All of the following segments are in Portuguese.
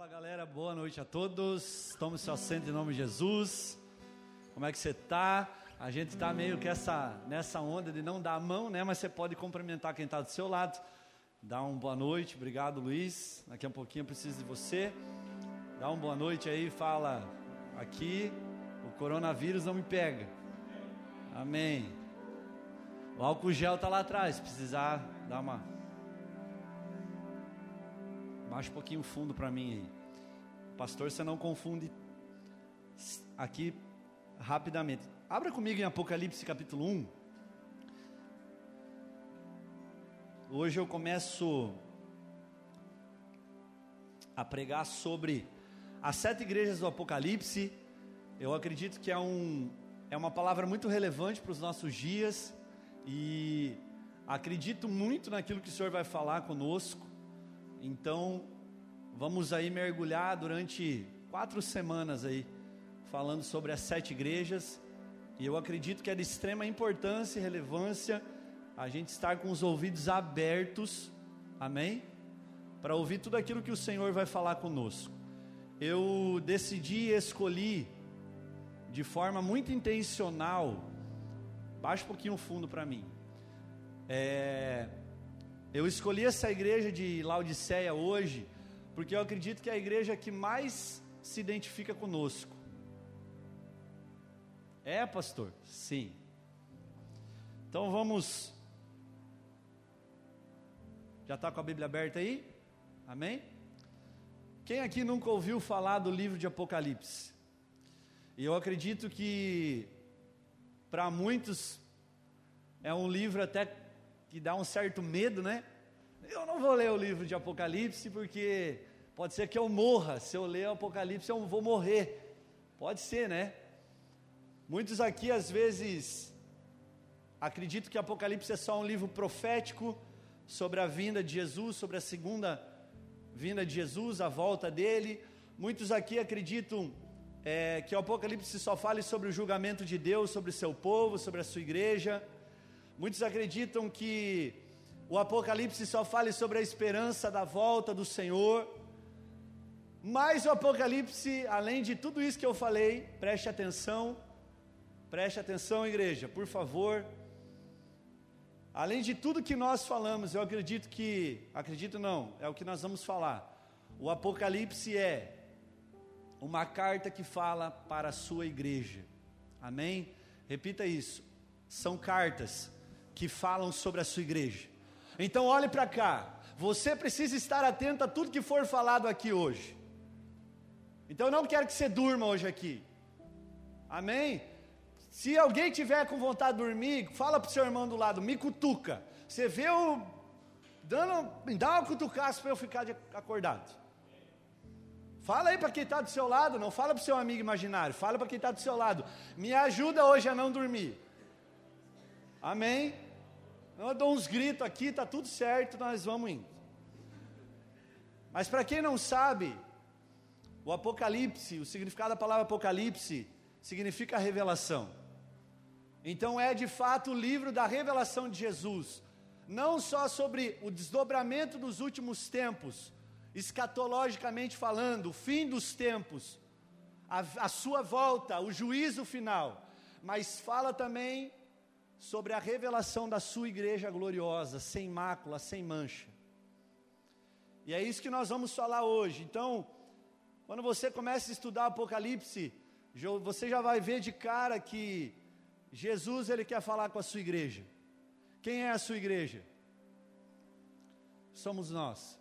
Fala galera, boa noite a todos. Tome seu assento em nome de Jesus. Como é que você está? A gente está meio que essa, nessa onda de não dar a mão, né? Mas você pode cumprimentar quem está do seu lado. Dá uma boa noite, obrigado Luiz. Daqui a um pouquinho eu preciso de você. Dá uma boa noite aí, fala aqui. O coronavírus não me pega. Amém. O álcool gel está lá atrás. Precisar, dá uma Baixa um pouquinho o fundo para mim aí. Pastor, você não confunde aqui rapidamente. Abra comigo em Apocalipse capítulo 1. Hoje eu começo a pregar sobre as sete igrejas do Apocalipse. Eu acredito que é, um, é uma palavra muito relevante para os nossos dias e acredito muito naquilo que o Senhor vai falar conosco. Então, vamos aí mergulhar durante quatro semanas aí, falando sobre as sete igrejas. E eu acredito que é de extrema importância e relevância a gente estar com os ouvidos abertos, amém? Para ouvir tudo aquilo que o Senhor vai falar conosco. Eu decidi e escolhi de forma muito intencional, baixa um pouquinho o fundo para mim. É, eu escolhi essa igreja de Laodiceia hoje, porque eu acredito que é a igreja que mais se identifica conosco. É, pastor? Sim. Então vamos. Já está com a Bíblia aberta aí? Amém? Quem aqui nunca ouviu falar do livro de Apocalipse? E eu acredito que para muitos é um livro até que dá um certo medo, né? Eu não vou ler o livro de Apocalipse porque pode ser que eu morra. Se eu ler o Apocalipse, eu vou morrer. Pode ser, né? Muitos aqui às vezes acreditam que Apocalipse é só um livro profético sobre a vinda de Jesus, sobre a segunda vinda de Jesus, a volta dele. Muitos aqui acreditam é, que o Apocalipse só fale sobre o julgamento de Deus, sobre o seu povo, sobre a sua igreja. Muitos acreditam que o Apocalipse só fale sobre a esperança da volta do Senhor. Mas o Apocalipse, além de tudo isso que eu falei, preste atenção, preste atenção, igreja, por favor. Além de tudo que nós falamos, eu acredito que, acredito não, é o que nós vamos falar. O Apocalipse é uma carta que fala para a sua igreja. Amém? Repita isso. São cartas que falam sobre a sua igreja. Então olhe para cá. Você precisa estar atento a tudo que for falado aqui hoje. Então eu não quero que você durma hoje aqui. Amém? Se alguém tiver com vontade de dormir, fala para o seu irmão do lado, me cutuca. Você vê o. Dando, me dá uma cutucaça para eu ficar de, acordado. Fala aí para quem está do seu lado, não fala para o seu amigo imaginário, fala para quem está do seu lado. Me ajuda hoje a não dormir. Amém? Eu dou uns gritos aqui, está tudo certo, nós vamos indo. Mas para quem não sabe, o Apocalipse, o significado da palavra Apocalipse, significa revelação. Então é de fato o livro da revelação de Jesus, não só sobre o desdobramento dos últimos tempos, escatologicamente falando, o fim dos tempos, a, a sua volta, o juízo final, mas fala também sobre a revelação da sua igreja gloriosa, sem mácula, sem mancha. E é isso que nós vamos falar hoje. Então, quando você começa a estudar Apocalipse, você já vai ver de cara que Jesus ele quer falar com a sua igreja. Quem é a sua igreja? Somos nós.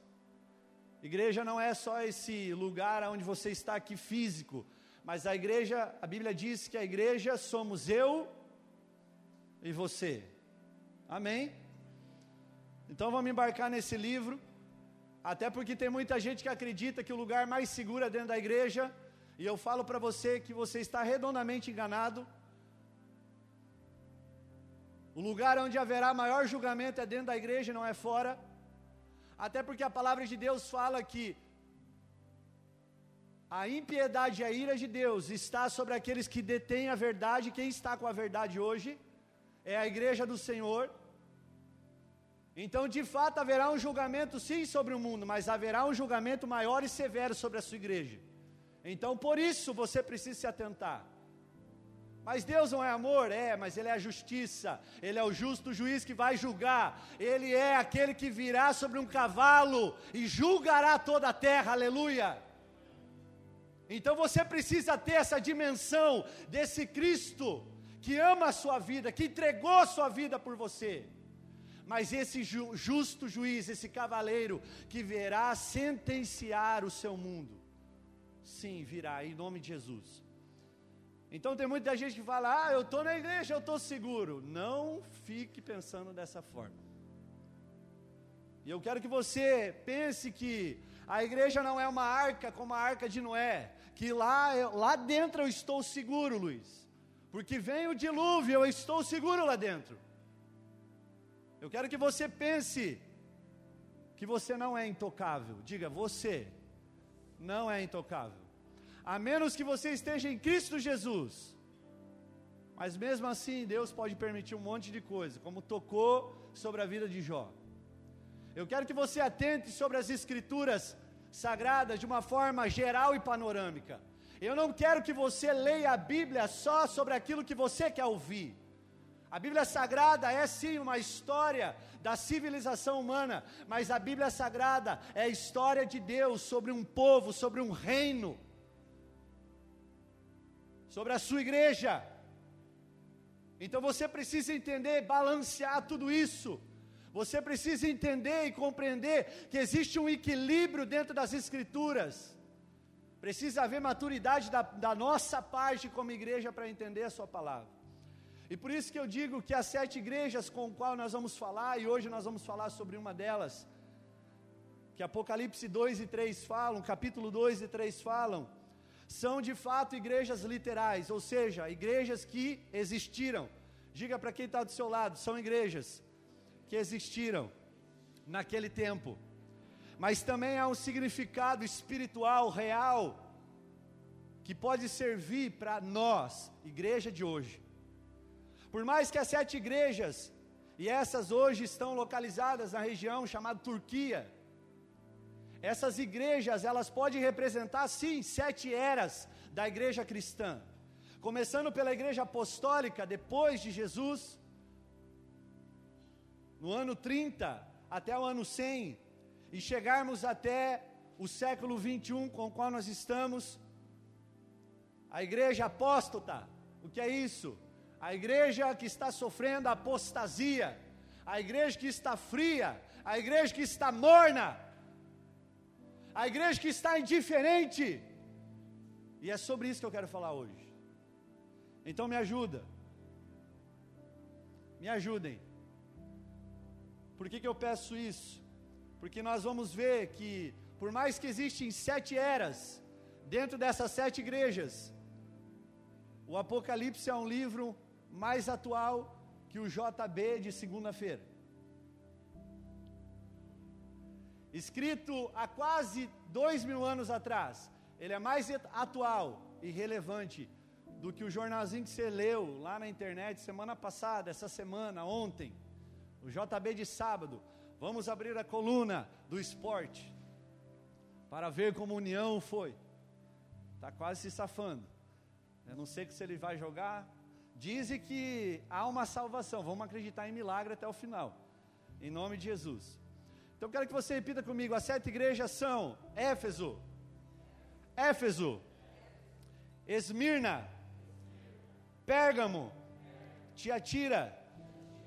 Igreja não é só esse lugar onde você está aqui físico, mas a igreja, a Bíblia diz que a igreja somos eu e você. Amém? Então vamos embarcar nesse livro, até porque tem muita gente que acredita que o lugar mais seguro é dentro da igreja, e eu falo para você que você está redondamente enganado. O lugar onde haverá maior julgamento é dentro da igreja, não é fora. Até porque a palavra de Deus fala que a impiedade e a ira de Deus está sobre aqueles que detêm a verdade. Quem está com a verdade hoje? É a igreja do Senhor. Então, de fato, haverá um julgamento sim sobre o mundo, mas haverá um julgamento maior e severo sobre a sua igreja. Então, por isso você precisa se atentar. Mas Deus não é amor? É, mas Ele é a justiça, Ele é o justo juiz que vai julgar, Ele é aquele que virá sobre um cavalo e julgará toda a terra, aleluia. Então você precisa ter essa dimensão desse Cristo que ama a sua vida, que entregou a sua vida por você. Mas esse ju justo juiz, esse cavaleiro que virá sentenciar o seu mundo, sim, virá em nome de Jesus. Então tem muita gente que fala: "Ah, eu estou na igreja, eu estou seguro". Não fique pensando dessa forma. E eu quero que você pense que a igreja não é uma arca como a arca de Noé, que lá, lá dentro eu estou seguro, Luiz. Porque vem o dilúvio, eu estou seguro lá dentro. Eu quero que você pense que você não é intocável. Diga, você não é intocável a menos que você esteja em Cristo Jesus. Mas mesmo assim, Deus pode permitir um monte de coisa, como tocou sobre a vida de Jó. Eu quero que você atente sobre as escrituras sagradas de uma forma geral e panorâmica. Eu não quero que você leia a Bíblia só sobre aquilo que você quer ouvir. A Bíblia Sagrada é sim uma história da civilização humana, mas a Bíblia Sagrada é a história de Deus sobre um povo, sobre um reino sobre a sua igreja. Então você precisa entender, balancear tudo isso. Você precisa entender e compreender que existe um equilíbrio dentro das Escrituras. Precisa haver maturidade da, da nossa parte como igreja para entender a Sua palavra. E por isso que eu digo que as sete igrejas com qual nós vamos falar, e hoje nós vamos falar sobre uma delas, que Apocalipse 2 e 3 falam, capítulo 2 e 3 falam, são de fato igrejas literais, ou seja, igrejas que existiram. Diga para quem está do seu lado, são igrejas que existiram naquele tempo. Mas também há um significado espiritual real que pode servir para nós, igreja de hoje. Por mais que as sete igrejas, e essas hoje estão localizadas na região chamada Turquia, essas igrejas, elas podem representar sim sete eras da igreja cristã. Começando pela igreja apostólica depois de Jesus, no ano 30 até o ano 100, e chegarmos até o século 21 com o qual nós estamos, a igreja apóstata. O que é isso? A igreja que está sofrendo apostasia, a igreja que está fria, a igreja que está morna, a igreja que está indiferente. E é sobre isso que eu quero falar hoje. Então me ajuda. Me ajudem. Por que, que eu peço isso? Porque nós vamos ver que, por mais que existem sete eras, dentro dessas sete igrejas, o Apocalipse é um livro mais atual que o JB de segunda-feira. escrito há quase dois mil anos atrás, ele é mais atual e relevante do que o jornalzinho que você leu lá na internet semana passada, essa semana, ontem, o JB de sábado. Vamos abrir a coluna do esporte para ver como União foi. Está quase se safando. Eu não sei se ele vai jogar. Dizem que há uma salvação. Vamos acreditar em milagre até o final. Em nome de Jesus. Então quero que você repita comigo: as sete igrejas são Éfeso, Éfeso, Esmirna, Pérgamo, Tiatira,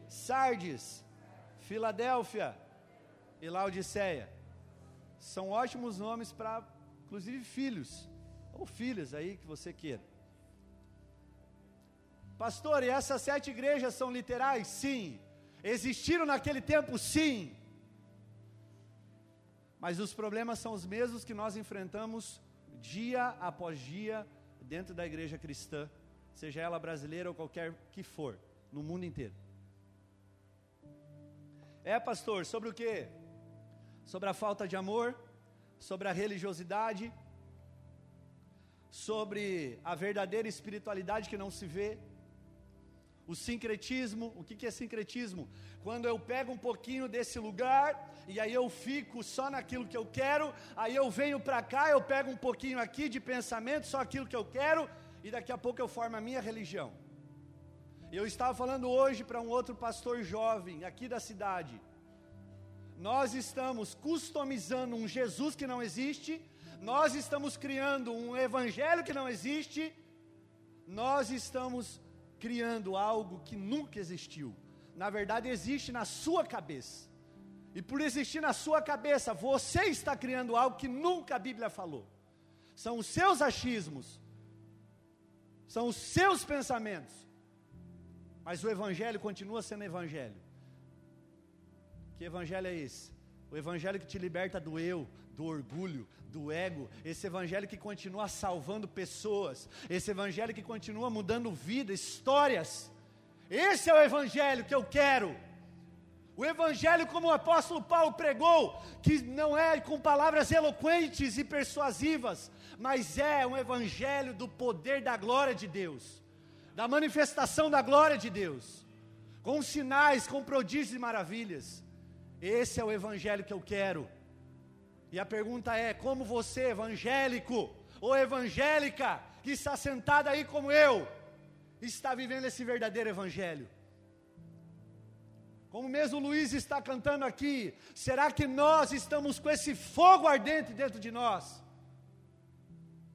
Sardes, Filadélfia e Laodiceia. São ótimos nomes para, inclusive, filhos ou filhas aí que você queira. Pastor, e essas sete igrejas são literais? Sim. Existiram naquele tempo? Sim. Mas os problemas são os mesmos que nós enfrentamos dia após dia dentro da igreja cristã, seja ela brasileira ou qualquer que for, no mundo inteiro. É, pastor, sobre o que? Sobre a falta de amor, sobre a religiosidade, sobre a verdadeira espiritualidade que não se vê, O sincretismo, o que, que é sincretismo? Quando eu pego um pouquinho desse lugar e aí eu fico só naquilo que eu quero, aí eu venho para cá, eu pego um pouquinho aqui de pensamento, só aquilo que eu quero, e daqui a pouco eu formo a minha religião. Eu estava falando hoje para um outro pastor jovem aqui da cidade. Nós estamos customizando um Jesus que não existe, nós estamos criando um evangelho que não existe, nós estamos criando algo que nunca existiu. Na verdade, existe na sua cabeça. E por existir na sua cabeça, você está criando algo que nunca a Bíblia falou. São os seus achismos, são os seus pensamentos. Mas o Evangelho continua sendo Evangelho. Que Evangelho é esse? O Evangelho que te liberta do eu, do orgulho, do ego, esse evangelho que continua salvando pessoas, esse evangelho que continua mudando vida, histórias. Esse é o evangelho que eu quero. O evangelho, como o apóstolo Paulo pregou, que não é com palavras eloquentes e persuasivas, mas é um evangelho do poder da glória de Deus, da manifestação da glória de Deus, com sinais, com prodígios e maravilhas. Esse é o evangelho que eu quero. E a pergunta é: como você, evangélico ou evangélica, que está sentada aí como eu, está vivendo esse verdadeiro evangelho? Como mesmo Luiz está cantando aqui, será que nós estamos com esse fogo ardente dentro de nós?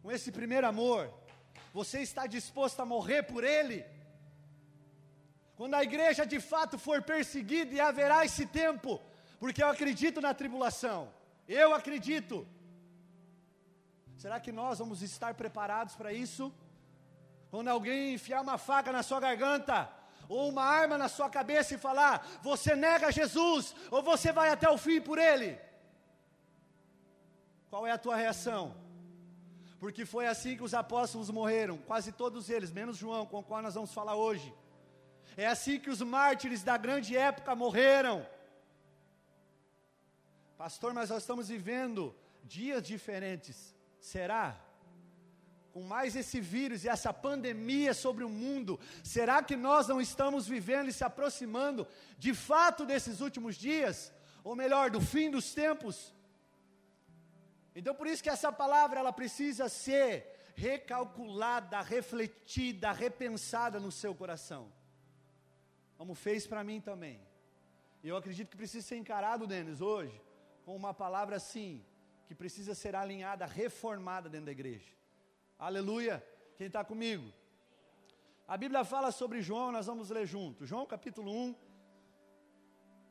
Com esse primeiro amor? Você está disposto a morrer por ele? Quando a igreja de fato for perseguida e haverá esse tempo, porque eu acredito na tribulação. Eu acredito. Será que nós vamos estar preparados para isso? Quando alguém enfiar uma faca na sua garganta, ou uma arma na sua cabeça e falar: Você nega Jesus, ou você vai até o fim por Ele. Qual é a tua reação? Porque foi assim que os apóstolos morreram, quase todos eles, menos João, com o qual nós vamos falar hoje. É assim que os mártires da grande época morreram. Pastor, mas nós estamos vivendo dias diferentes. Será? Com mais esse vírus e essa pandemia sobre o mundo, será que nós não estamos vivendo e se aproximando de fato desses últimos dias? Ou melhor, do fim dos tempos? Então por isso que essa palavra ela precisa ser recalculada, refletida, repensada no seu coração. Como fez para mim também. E eu acredito que precisa ser encarado, Denis, hoje, com uma palavra assim, que precisa ser alinhada, reformada dentro da igreja. Aleluia! Quem está comigo? A Bíblia fala sobre João, nós vamos ler junto. João capítulo 1.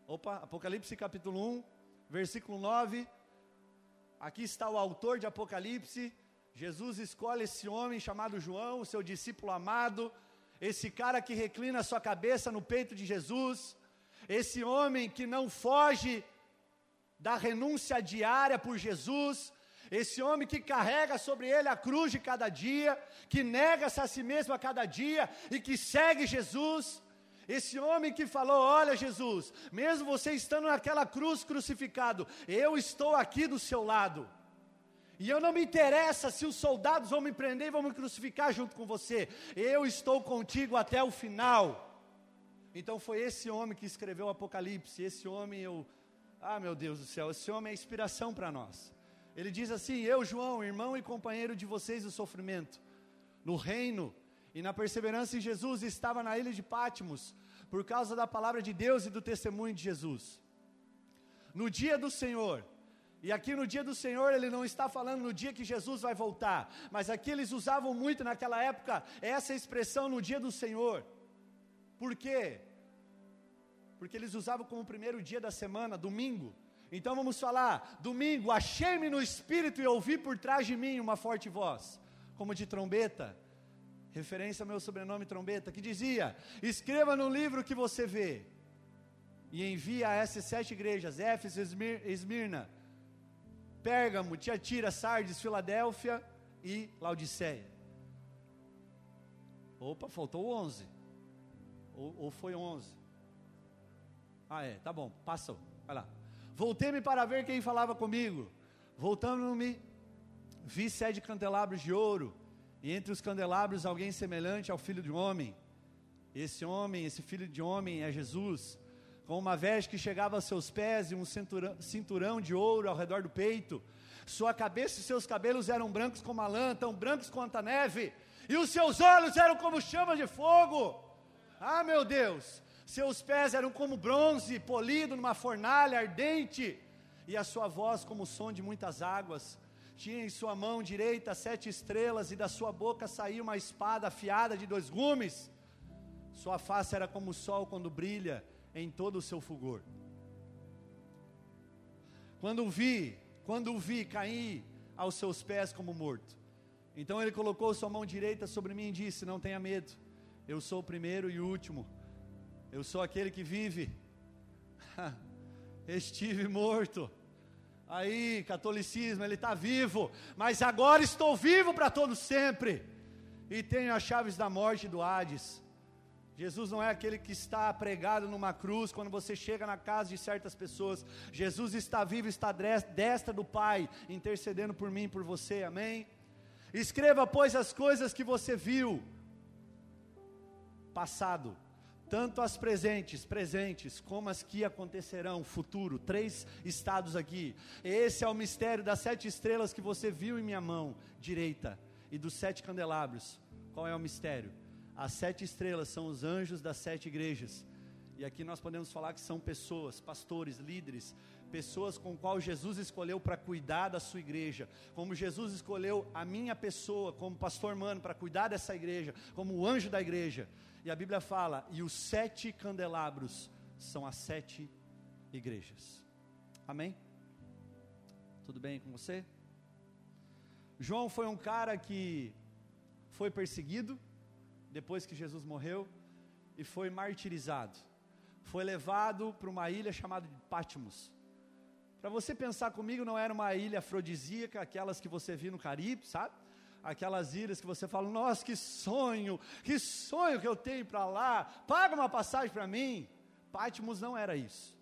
Opa, Apocalipse capítulo 1, versículo 9. Aqui está o autor de Apocalipse. Jesus escolhe esse homem chamado João, seu discípulo amado, esse cara que reclina sua cabeça no peito de Jesus, esse homem que não foge da renúncia diária por Jesus, esse homem que carrega sobre ele a cruz de cada dia, que nega-se a si mesmo a cada dia e que segue Jesus. Esse homem que falou: Olha, Jesus, mesmo você estando naquela cruz crucificado, eu estou aqui do seu lado. E eu não me interessa se os soldados vão me prender e vão me crucificar junto com você. Eu estou contigo até o final. Então foi esse homem que escreveu o Apocalipse. Esse homem eu ah, meu Deus do céu, esse homem é inspiração para nós. Ele diz assim: Eu, João, irmão e companheiro de vocês no sofrimento, no reino e na perseverança em Jesus, estava na ilha de Pátimos, por causa da palavra de Deus e do testemunho de Jesus. No dia do Senhor, e aqui no dia do Senhor, ele não está falando no dia que Jesus vai voltar, mas aqui eles usavam muito naquela época essa expressão no dia do Senhor. Por quê? Porque eles usavam como primeiro dia da semana, domingo. Então vamos falar, domingo, achei-me no espírito e ouvi por trás de mim uma forte voz, como de trombeta, referência ao meu sobrenome trombeta, que dizia: Escreva no livro que você vê, e envia a essas sete igrejas: Éfeso, Esmirna, Pérgamo, Tiatira, Sardes, Filadélfia e Laodiceia. Opa, faltou 11. Ou, ou foi 11? Ah, é, tá bom, passou, vai lá. Voltei-me para ver quem falava comigo. Voltando-me, vi sete candelabros de ouro, e entre os candelabros alguém semelhante ao filho de homem. Esse homem, esse filho de homem é Jesus, com uma veste que chegava aos seus pés e um cinturão, cinturão de ouro ao redor do peito. Sua cabeça e seus cabelos eram brancos como a lã, tão brancos quanto a neve, e os seus olhos eram como chamas de fogo. Ah, meu Deus! Seus pés eram como bronze polido numa fornalha ardente, e a sua voz como o som de muitas águas. Tinha em sua mão direita sete estrelas, e da sua boca saía uma espada afiada de dois gumes. Sua face era como o sol quando brilha em todo o seu fulgor. Quando o vi, quando o vi, caí aos seus pés como morto. Então ele colocou sua mão direita sobre mim e disse: Não tenha medo, eu sou o primeiro e o último, eu sou aquele que vive. Estive morto. Aí, catolicismo, ele está vivo, mas agora estou vivo para todo sempre, e tenho as chaves da morte e do Hades. Jesus não é aquele que está pregado numa cruz quando você chega na casa de certas pessoas. Jesus está vivo, está destra do Pai, intercedendo por mim, por você, amém? Escreva, pois, as coisas que você viu, passado, tanto as presentes, presentes, como as que acontecerão, futuro, três estados aqui. Esse é o mistério das sete estrelas que você viu em minha mão direita e dos sete candelabros. Qual é o mistério? As sete estrelas são os anjos das sete igrejas. E aqui nós podemos falar que são pessoas, pastores, líderes, pessoas com qual Jesus escolheu para cuidar da sua igreja, como Jesus escolheu a minha pessoa como pastor mano para cuidar dessa igreja, como o anjo da igreja. E a Bíblia fala: "E os sete candelabros são as sete igrejas". Amém? Tudo bem com você? João foi um cara que foi perseguido, depois que Jesus morreu e foi martirizado. Foi levado para uma ilha chamada de Patmos. Para você pensar comigo, não era uma ilha afrodisíaca, aquelas que você viu no Caribe, sabe? Aquelas ilhas que você fala, nossa, que sonho, que sonho que eu tenho para lá, paga uma passagem para mim. Patmos não era isso.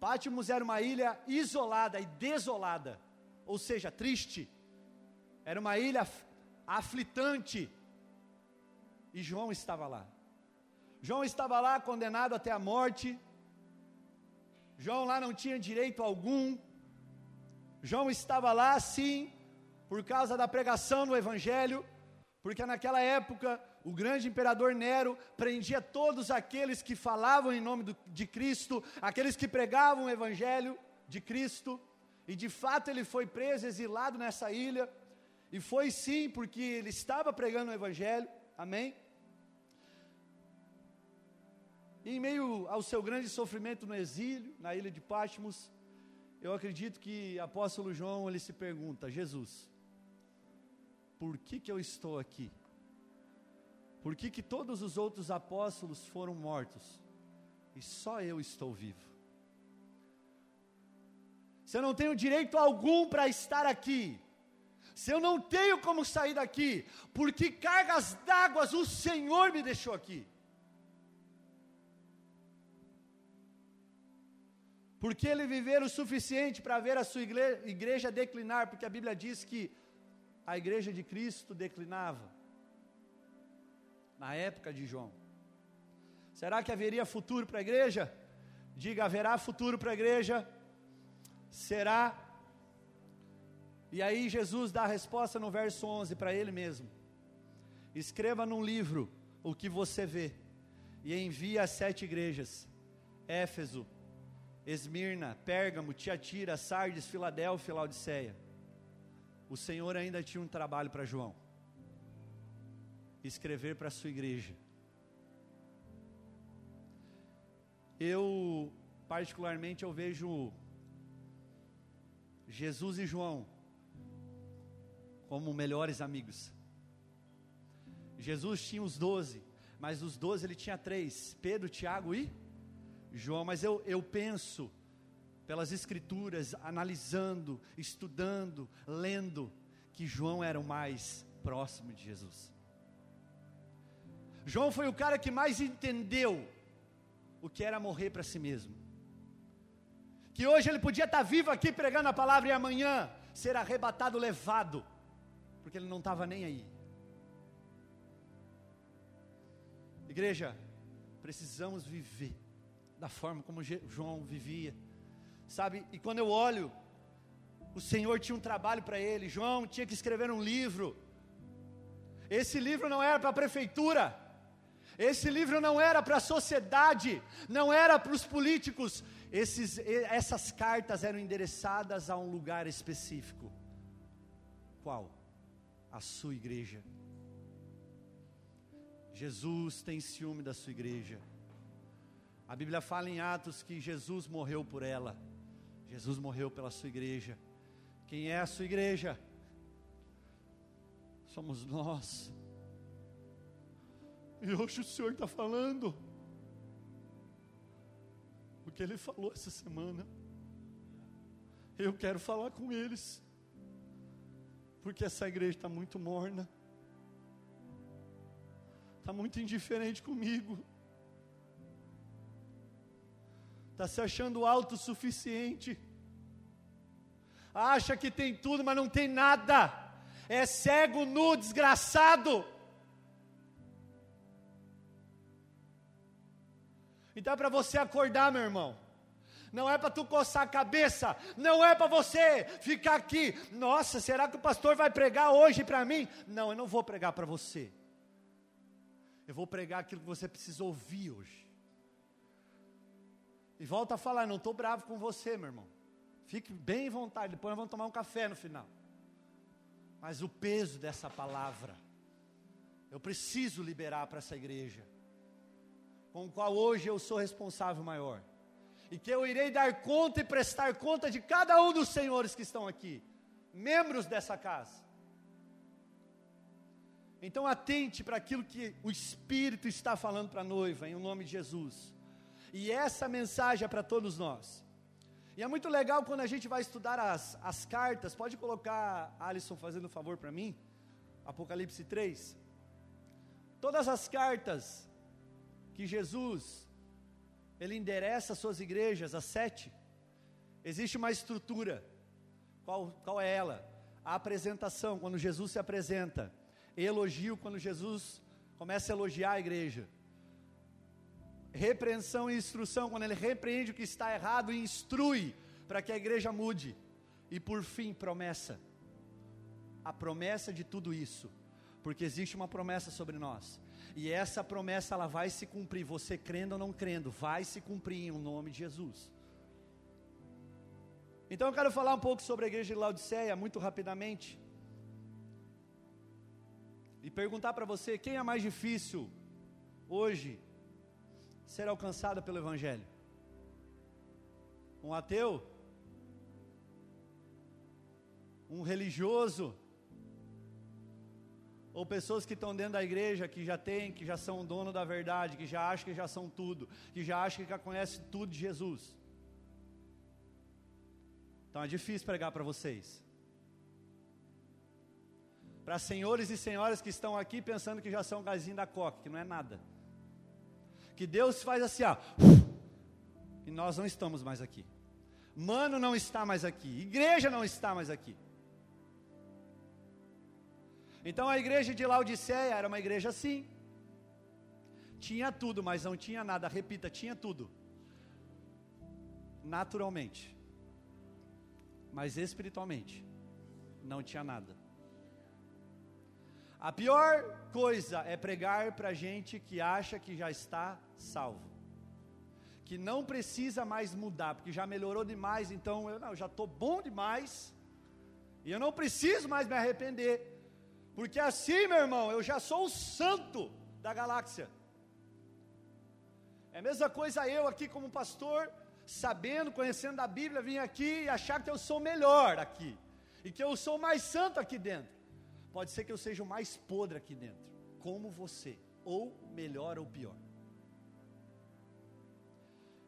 Patmos era uma ilha isolada e desolada, ou seja, triste. Era uma ilha aflitante, e João estava lá. João estava lá condenado até a morte. João lá não tinha direito algum. João estava lá, sim, por causa da pregação do Evangelho, porque naquela época o grande imperador Nero prendia todos aqueles que falavam em nome do, de Cristo, aqueles que pregavam o Evangelho de Cristo, e de fato ele foi preso, exilado nessa ilha, e foi sim porque ele estava pregando o Evangelho, amém? Em meio ao seu grande sofrimento no exílio, na ilha de Patmos, eu acredito que apóstolo João ele se pergunta: Jesus, por que que eu estou aqui? Por que que todos os outros apóstolos foram mortos e só eu estou vivo? Se eu não tenho direito algum para estar aqui, se eu não tenho como sair daqui, por que cargas d'água o Senhor me deixou aqui? Porque ele viver o suficiente para ver a sua igreja declinar, porque a Bíblia diz que a igreja de Cristo declinava na época de João. Será que haveria futuro para a igreja? Diga, haverá futuro para a igreja? Será? E aí Jesus dá a resposta no verso 11 para ele mesmo. Escreva num livro o que você vê e envie às sete igrejas: Éfeso, Esmirna, Pérgamo, Tiatira, Sardes, Filadélfia, Laodiceia. O Senhor ainda tinha um trabalho para João. Escrever para a sua igreja. Eu, particularmente, eu vejo Jesus e João como melhores amigos. Jesus tinha os doze, mas os doze ele tinha três: Pedro, Tiago e João, mas eu, eu penso, pelas Escrituras, analisando, estudando, lendo, que João era o mais próximo de Jesus. João foi o cara que mais entendeu o que era morrer para si mesmo. Que hoje ele podia estar vivo aqui pregando a palavra e amanhã ser arrebatado, levado, porque ele não estava nem aí. Igreja, precisamos viver da forma como João vivia, sabe? E quando eu olho, o Senhor tinha um trabalho para ele, João tinha que escrever um livro. Esse livro não era para a prefeitura, esse livro não era para a sociedade, não era para os políticos. Esses, essas cartas eram endereçadas a um lugar específico. Qual? A sua igreja. Jesus tem ciúme da sua igreja. A Bíblia fala em Atos que Jesus morreu por ela. Jesus morreu pela sua igreja. Quem é a sua igreja? Somos nós. E hoje o Senhor está falando o que Ele falou essa semana. Eu quero falar com eles, porque essa igreja está muito morna, está muito indiferente comigo, está se achando autossuficiente, acha que tem tudo, mas não tem nada, é cego, nu, desgraçado. Então é para você acordar, meu irmão. Não é para tu coçar a cabeça, não é para você ficar aqui. Nossa, será que o pastor vai pregar hoje para mim? Não, eu não vou pregar para você. Eu vou pregar aquilo que você precisa ouvir hoje. E volta a falar, não estou bravo com você, meu irmão. Fique bem à vontade, depois nós vamos tomar um café no final. Mas o peso dessa palavra, eu preciso liberar para essa igreja com o qual hoje eu sou responsável maior, e que eu irei dar conta e prestar conta de cada um dos senhores que estão aqui, membros dessa casa. Então atente para aquilo que o Espírito está falando para a noiva, em nome de Jesus. E essa mensagem é para todos nós. E é muito legal quando a gente vai estudar as, as cartas. Pode colocar, Alisson, fazendo um favor para mim? Apocalipse 3. Todas as cartas que Jesus ele endereça as suas igrejas, as sete. Existe uma estrutura. Qual, qual é ela? A apresentação, quando Jesus se apresenta. Elogio, quando Jesus começa a elogiar a igreja. Repreensão e instrução, quando ele repreende o que está errado e instrui para que a igreja mude. E por fim, promessa. A promessa de tudo isso. Porque existe uma promessa sobre nós. E essa promessa ela vai se cumprir, você crendo ou não crendo, vai se cumprir em nome de Jesus. Então eu quero falar um pouco sobre a igreja de Laodiceia, muito rapidamente. E perguntar para você, quem é mais difícil hoje ser alcançado pelo Evangelho? Um ateu? Um religioso? ou pessoas que estão dentro da igreja, que já têm, que já são dono da verdade, que já acham que já são tudo, que já acham que já conhecem tudo de Jesus. Então é difícil pregar para vocês. Para senhores e senhoras que estão aqui pensando que já são gazinho da coca, que não é nada. Que Deus faz assim, ó, e nós não estamos mais aqui. Mano não está mais aqui, igreja não está mais aqui. Então a igreja de Laodiceia era uma igreja assim. Tinha tudo, mas não tinha nada. Repita, tinha tudo. Naturalmente. Mas espiritualmente não tinha nada. A pior coisa é pregar para gente que acha que já está salvo, que não precisa mais mudar, porque já melhorou demais, então eu não, já estou bom demais, e eu não preciso mais me arrepender. Porque assim, meu irmão, eu já sou o santo da galáxia. É a mesma coisa eu aqui como pastor, sabendo, conhecendo a Bíblia, vim aqui e achar que eu sou melhor aqui. E que eu sou mais santo aqui dentro. Pode ser que eu seja o mais podre aqui dentro, como você, ou melhor ou pior.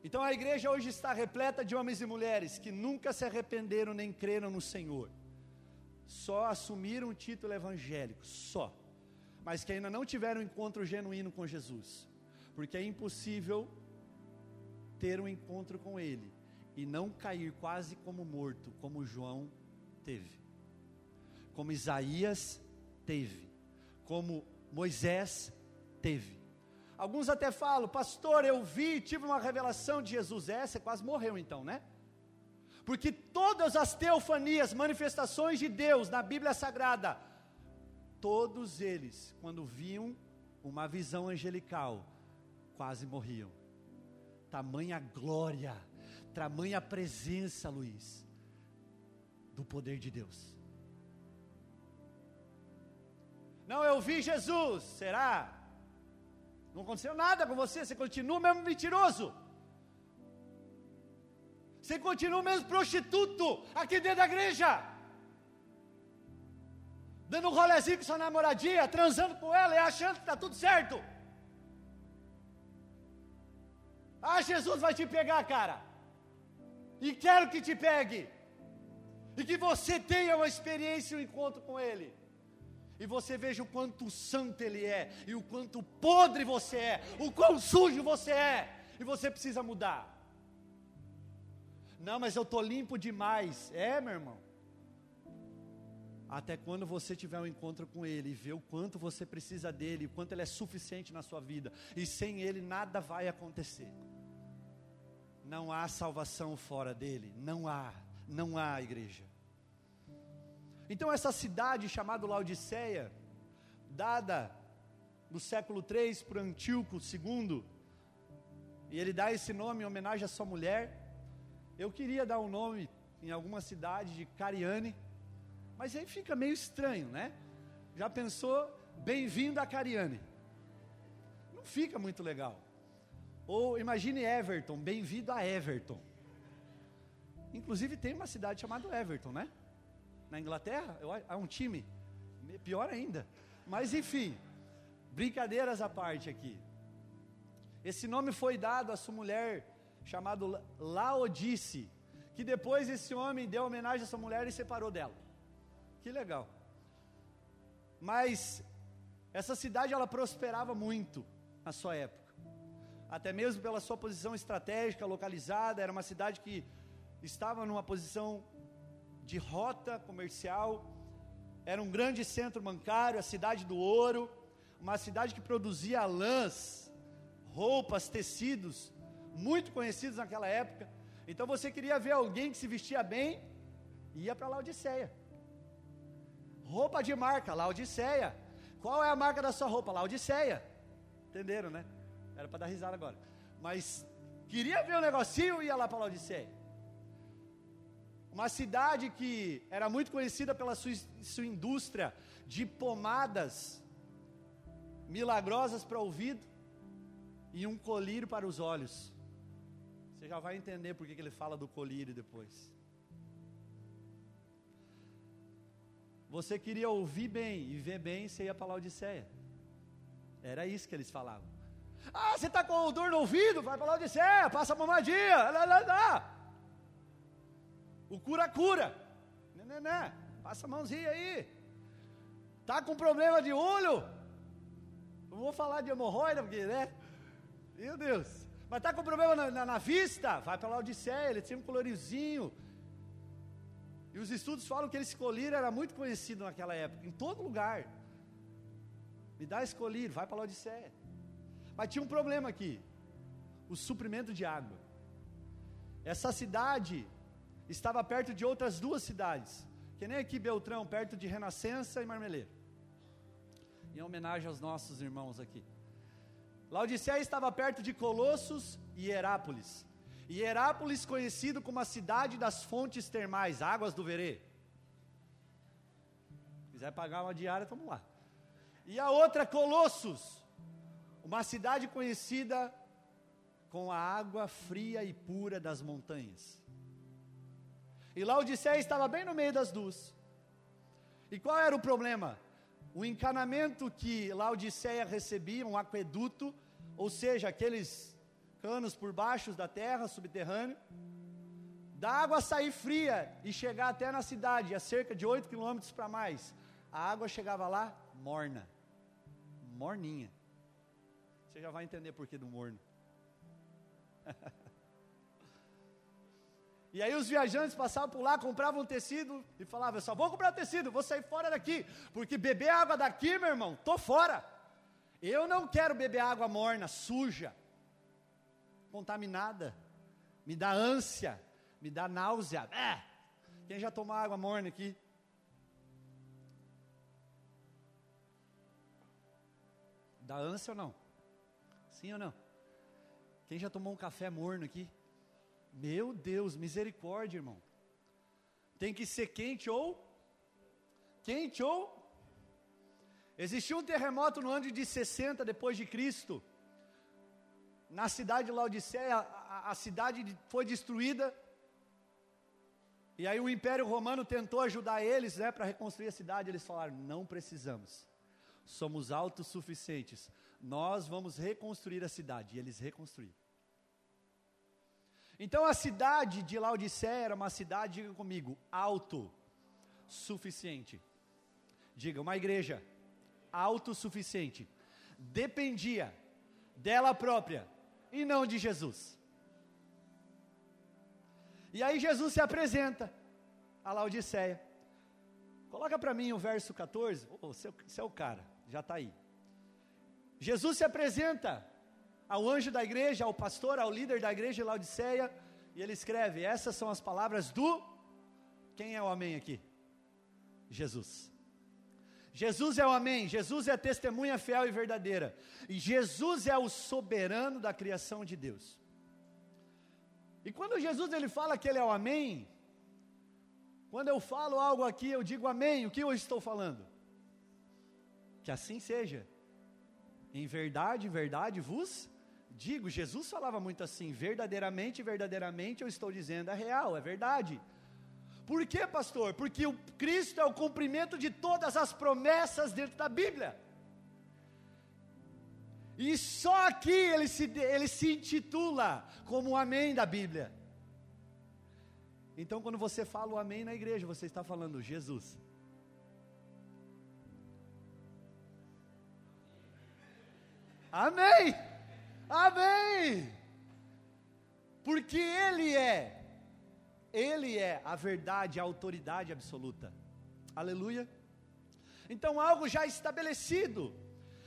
Então a igreja hoje está repleta de homens e mulheres que nunca se arrependeram nem creram no Senhor. Só assumiram o título evangélico, só, mas que ainda não tiveram um encontro genuíno com Jesus, porque é impossível ter um encontro com Ele e não cair quase como morto, como João teve, como Isaías teve, como Moisés teve. Alguns até falam, pastor, eu vi, tive uma revelação de Jesus. É, você quase morreu então, né? Porque todas as teofanias, manifestações de Deus na Bíblia Sagrada, todos eles, quando viam uma visão angelical, quase morriam. Tamanha glória, tamanha presença, Luiz, do poder de Deus. Não, eu vi Jesus, será? Não aconteceu nada com você, você continua mesmo mentiroso. Você continua mesmo prostituto aqui dentro da igreja. Dando um rolezinho com sua namoradinha, transando com ela e achando que está tudo certo. Ah, Jesus vai te pegar, cara. E quero que te pegue. E que você tenha uma experiência um encontro com Ele e você veja o quanto santo ele é, e o quanto podre você é, o quão sujo você é, e você precisa mudar. Não, mas eu estou limpo demais. É, meu irmão. Até quando você tiver um encontro com Ele e ver o quanto você precisa dele, o quanto Ele é suficiente na sua vida, e sem Ele nada vai acontecer. Não há salvação fora dele, não há, não há igreja. Então, essa cidade chamada Laodiceia, dada no século 3 por Antíoco II, e ele dá esse nome em homenagem à sua mulher. Eu queria dar um nome em alguma cidade de Cariane, mas aí fica meio estranho, né? Já pensou? Bem-vindo a Cariane. Não fica muito legal. Ou imagine Everton, bem-vindo a Everton. Inclusive tem uma cidade chamada Everton, né? Na Inglaterra, há um time, pior ainda. Mas enfim, brincadeiras à parte aqui. Esse nome foi dado a sua mulher, chamado Laodice, que depois esse homem deu homenagem a sua mulher e separou dela. Que legal. Mas essa cidade ela prosperava muito na sua época. Até mesmo pela sua posição estratégica, localizada, era uma cidade que estava numa posição de rota comercial, era um grande centro bancário, a cidade do ouro, uma cidade que produzia lãs, roupas, tecidos, muito conhecidos naquela época. Então você queria ver alguém que se vestia bem, ia para Laodiceia. Roupa de marca, Laodiceia. Qual é a marca da sua roupa? Laodiceia. Entenderam, né? Era para dar risada agora. Mas queria ver um negocinho, ia lá para Laodiceia. Uma cidade que era muito conhecida pela sua, sua indústria de pomadas milagrosas para o ouvido e um colírio para os olhos. Você já vai entender por que ele fala do colírio depois. Você queria ouvir bem e ver bem, você ia para a Odisseia. Era isso que eles falavam. Ah, você está com dor no ouvido? Vai para a Odisseia, passa a pomadinha. Lá, lá, lá. O cura-cura. Né, né, né. Passa a mãozinha aí. Tá com problema de olho? Não vou falar de hemorroida, porque, né? Meu Deus. Mas tá com problema na, na, na vista? Vai para lá Odisseia, ele tinha um colorizinho. E os estudos falam que esse colírio era muito conhecido naquela época, em todo lugar. Me dá esse vai para lá Odisseia. Mas tinha um problema aqui: o suprimento de água. Essa cidade estava perto de outras duas cidades, que nem aqui Beltrão, perto de Renascença e Marmeleiro. Em homenagem aos nossos irmãos aqui. Laodiceia estava perto de Colossos e Herápolis. E Herápolis conhecido como a cidade das fontes termais, águas do Verê. Se quiser pagar uma diária, vamos lá. E a outra Colossos, uma cidade conhecida com a água fria e pura das montanhas. E Laodiceia estava bem no meio das duas. E qual era o problema? O encanamento que Laodiceia recebia, um aqueduto, ou seja, aqueles canos por baixo da terra, subterrâneo, da água sair fria e chegar até na cidade, a cerca de 8 quilômetros para mais. A água chegava lá morna, morninha. Você já vai entender por que do morno. E aí os viajantes passavam por lá, compravam tecido e falavam: só vou comprar tecido, vou sair fora daqui, porque beber água daqui, meu irmão, tô fora. Eu não quero beber água morna, suja, contaminada. Me dá ânsia, me dá náusea. É. Quem já tomou água morna aqui? Dá ânsia ou não? Sim ou não? Quem já tomou um café morno aqui? Meu Deus, misericórdia, irmão. Tem que ser quente ou quente ou Existiu um terremoto no ano de 60 depois de Cristo. Na cidade de Laodiceia, a, a cidade foi destruída. E aí o Império Romano tentou ajudar eles, né, para reconstruir a cidade. Eles falaram: "Não precisamos. Somos autossuficientes. Nós vamos reconstruir a cidade." E eles reconstruíram. Então a cidade de Laodiceia era uma cidade, diga comigo, autossuficiente. Diga, uma igreja autossuficiente. Dependia dela própria e não de Jesus. E aí Jesus se apresenta a Laodiceia. Coloca para mim o verso 14. Oh, é o cara, já está aí. Jesus se apresenta ao anjo da igreja, ao pastor, ao líder da igreja Laodiceia, e ele escreve: Essas são as palavras do. Quem é o Amém aqui? Jesus. Jesus é o Amém, Jesus é a testemunha fiel e verdadeira, e Jesus é o soberano da criação de Deus. E quando Jesus ele fala que ele é o Amém, quando eu falo algo aqui, eu digo Amém, o que eu estou falando? Que assim seja. Em verdade, verdade vos digo, Jesus falava muito assim, verdadeiramente, verdadeiramente eu estou dizendo, é real, é verdade. Por quê, pastor? Porque o Cristo é o cumprimento de todas as promessas dentro da Bíblia. E só aqui ele se, ele se intitula como o Amém da Bíblia. Então, quando você fala o Amém na igreja, você está falando Jesus. Amém! Amém! Porque Ele é, Ele é a verdade, a autoridade absoluta. Aleluia. Então algo já estabelecido.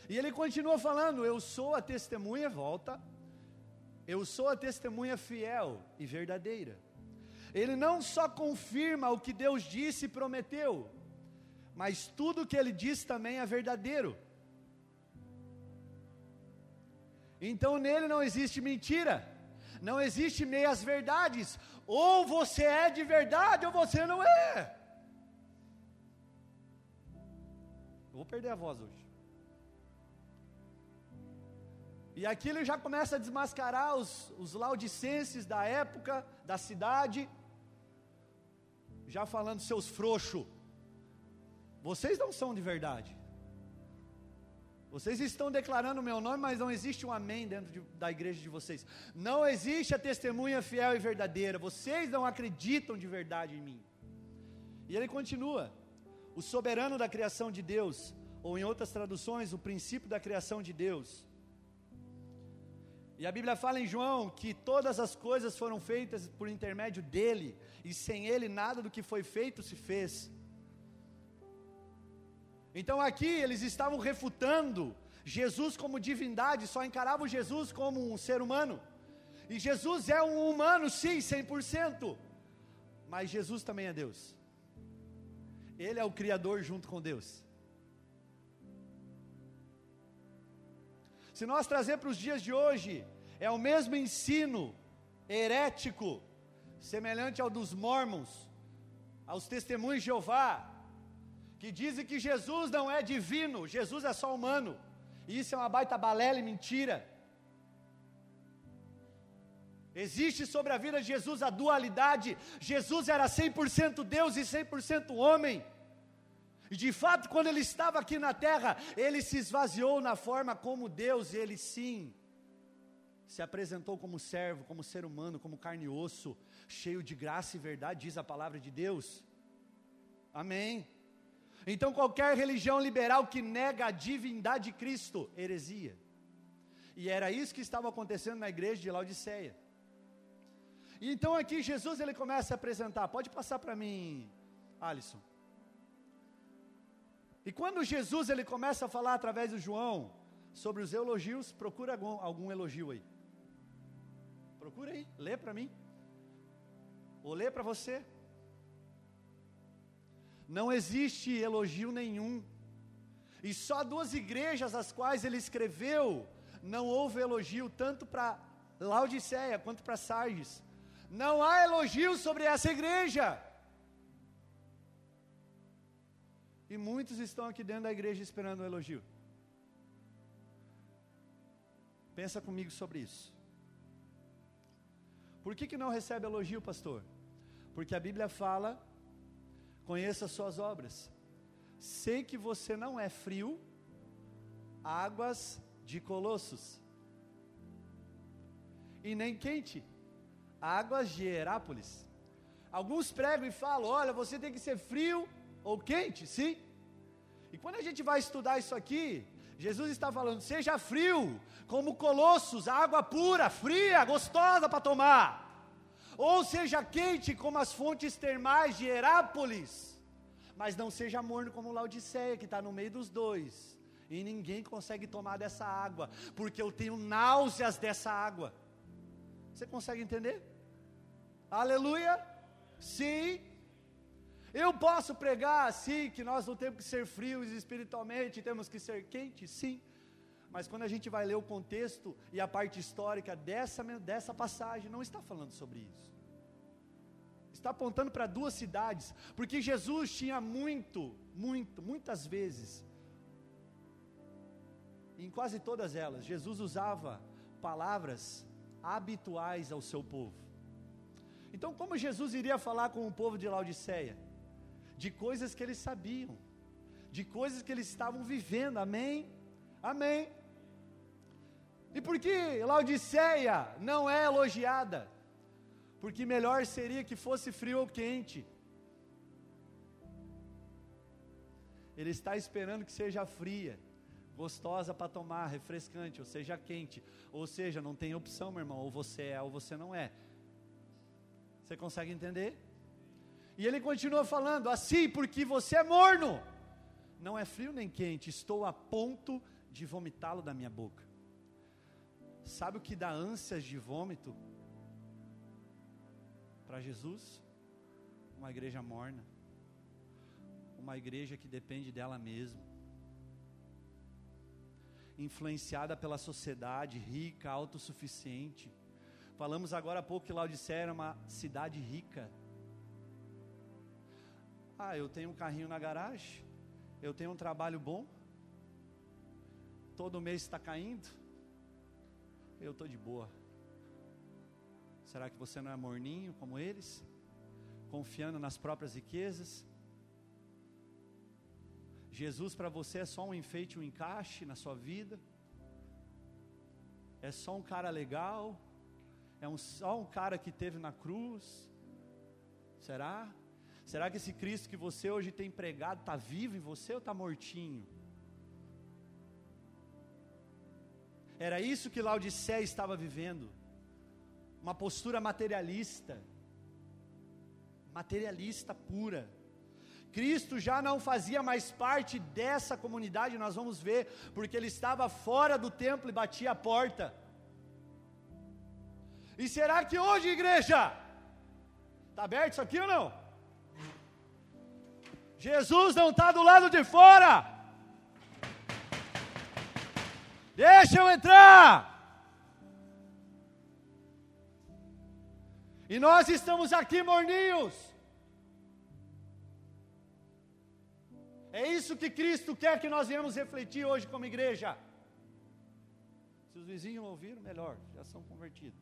E ele continua falando: Eu sou a testemunha, volta. Eu sou a testemunha fiel e verdadeira. Ele não só confirma o que Deus disse e prometeu, mas tudo o que ele diz também é verdadeiro. Então nele não existe mentira, não existe meias verdades. Ou você é de verdade ou você não é. Eu vou perder a voz hoje. E aqui ele já começa a desmascarar os, os laudicenses da época, da cidade, já falando seus frouxos. Vocês não são de verdade. Vocês estão declarando o meu nome, mas não existe um amém dentro de, da igreja de vocês. Não existe a testemunha fiel e verdadeira. Vocês não acreditam de verdade em mim. E ele continua: o soberano da criação de Deus, ou em outras traduções, o princípio da criação de Deus. E a Bíblia fala em João que todas as coisas foram feitas por intermédio dele, e sem ele nada do que foi feito se fez. Então aqui eles estavam refutando Jesus como divindade, só encaravam Jesus como um ser humano. E Jesus é um humano, sim, 100%. Mas Jesus também é Deus. Ele é o Criador junto com Deus. Se nós trazer para os dias de hoje, é o mesmo ensino herético, semelhante ao dos mormons, aos testemunhos de Jeová, que dizem que Jesus não é divino, Jesus é só humano. E isso é uma baita balela e mentira. Existe sobre a vida de Jesus a dualidade. Jesus era 100% Deus e 100% homem. E de fato, quando ele estava aqui na terra, ele se esvaziou na forma como Deus, ele sim se apresentou como servo, como ser humano, como carne e osso, cheio de graça e verdade, diz a palavra de Deus. Amém. Então, qualquer religião liberal que nega a divindade de Cristo, heresia. E era isso que estava acontecendo na igreja de Laodiceia. E então aqui Jesus ele começa a apresentar, pode passar para mim, Alisson. E quando Jesus ele começa a falar através do João sobre os elogios, procura algum, algum elogio aí. Procura aí, lê para mim. Ou lê para você. Não existe elogio nenhum. E só duas igrejas as quais ele escreveu, não houve elogio, tanto para Laodiceia quanto para Sardes. Não há elogio sobre essa igreja. E muitos estão aqui dentro da igreja esperando um elogio. Pensa comigo sobre isso. Por que, que não recebe elogio, pastor? Porque a Bíblia fala: conheça suas obras. Sei que você não é frio, águas de Colossos, e nem quente, águas de Herápolis. Alguns pregam e falam: olha, você tem que ser frio ou quente, sim. E quando a gente vai estudar isso aqui, Jesus está falando: seja frio, como colossos, água pura, fria, gostosa para tomar. Ou seja quente, como as fontes termais de Herápolis. Mas não seja morno como Laodiceia, que está no meio dos dois. E ninguém consegue tomar dessa água, porque eu tenho náuseas dessa água. Você consegue entender? Aleluia? Sim. Eu posso pregar assim, que nós não temos que ser frios espiritualmente, temos que ser quentes, sim. Mas quando a gente vai ler o contexto e a parte histórica dessa, dessa passagem, não está falando sobre isso. Está apontando para duas cidades, porque Jesus tinha muito, muito, muitas vezes, em quase todas elas, Jesus usava palavras habituais ao seu povo. Então, como Jesus iria falar com o povo de Laodiceia? De coisas que eles sabiam, de coisas que eles estavam vivendo, amém? Amém. E por que Laodiceia não é elogiada? Porque melhor seria que fosse frio ou quente. Ele está esperando que seja fria, gostosa para tomar, refrescante, ou seja quente. Ou seja, não tem opção, meu irmão, ou você é ou você não é. Você consegue entender? E ele continua falando: assim, porque você é morno, não é frio nem quente, estou a ponto de vomitá-lo da minha boca. Sabe o que dá ânsias de vômito para Jesus? Uma igreja morna, uma igreja que depende dela mesma, influenciada pela sociedade rica, autossuficiente Falamos agora há pouco que Laodicea era uma cidade rica. Ah, eu tenho um carrinho na garagem, eu tenho um trabalho bom, todo mês está caindo, eu estou de boa. Será que você não é morninho como eles? Confiando nas próprias riquezas? Jesus para você é só um enfeite, um encaixe na sua vida? É só um cara legal? É um, só um cara que teve na cruz? Será? Será que esse Cristo que você hoje tem pregado está vivo em você ou está mortinho? Era isso que Laodicea estava vivendo, uma postura materialista, materialista pura. Cristo já não fazia mais parte dessa comunidade, nós vamos ver, porque ele estava fora do templo e batia a porta. E será que hoje, igreja, está aberto isso aqui ou não? Jesus não está do lado de fora. Deixa eu entrar. E nós estamos aqui morninhos. É isso que Cristo quer que nós venhamos refletir hoje como igreja. Se os vizinhos ouviram, melhor, já são convertidos.